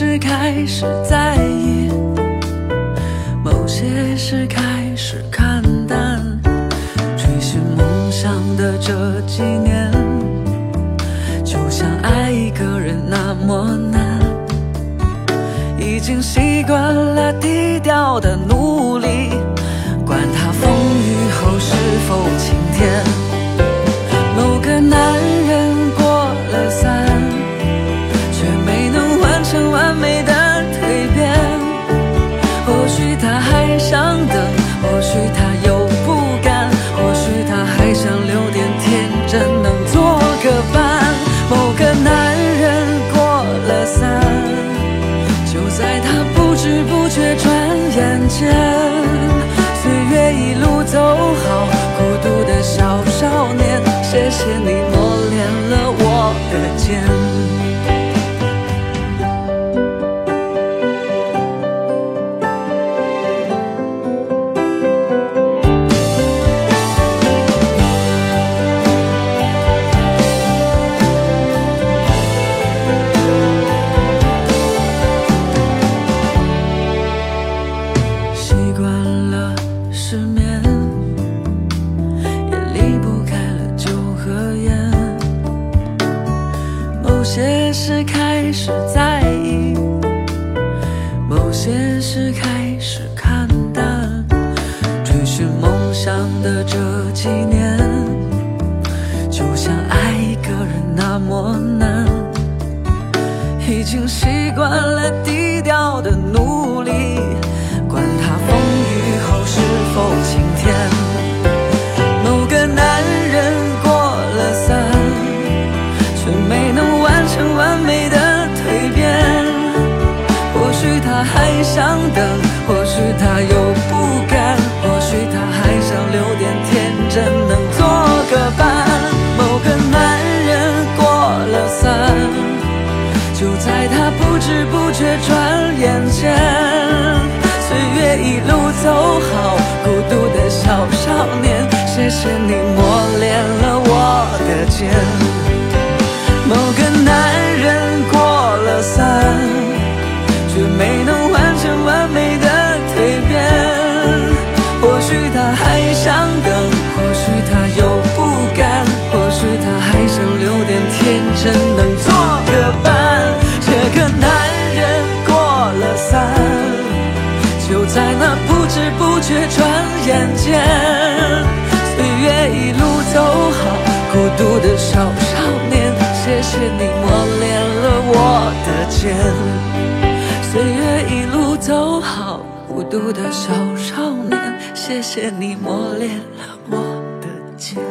是开始在意某些事，开始看淡追寻梦想的这几年，就像爱一个人那么难，已经习惯了低调的努力。在他不知不觉转眼间，始在意，某些事开始看淡。追寻梦想的这几年，就像爱一个人那么难。已经习惯了低调的努力，管他风雨后是否晴天。想等，或许他又不敢，或许他还想留点天真，能做个伴。某个男人过了三。就在他不知不觉转眼间，岁月一路走好，能做个伴。这个男人过了三，就在那不知不觉转眼间，岁月一路走好，孤独的小少年，谢谢你磨练了我的肩。岁月一路走好，孤独的小少年，谢谢你磨练了我的肩。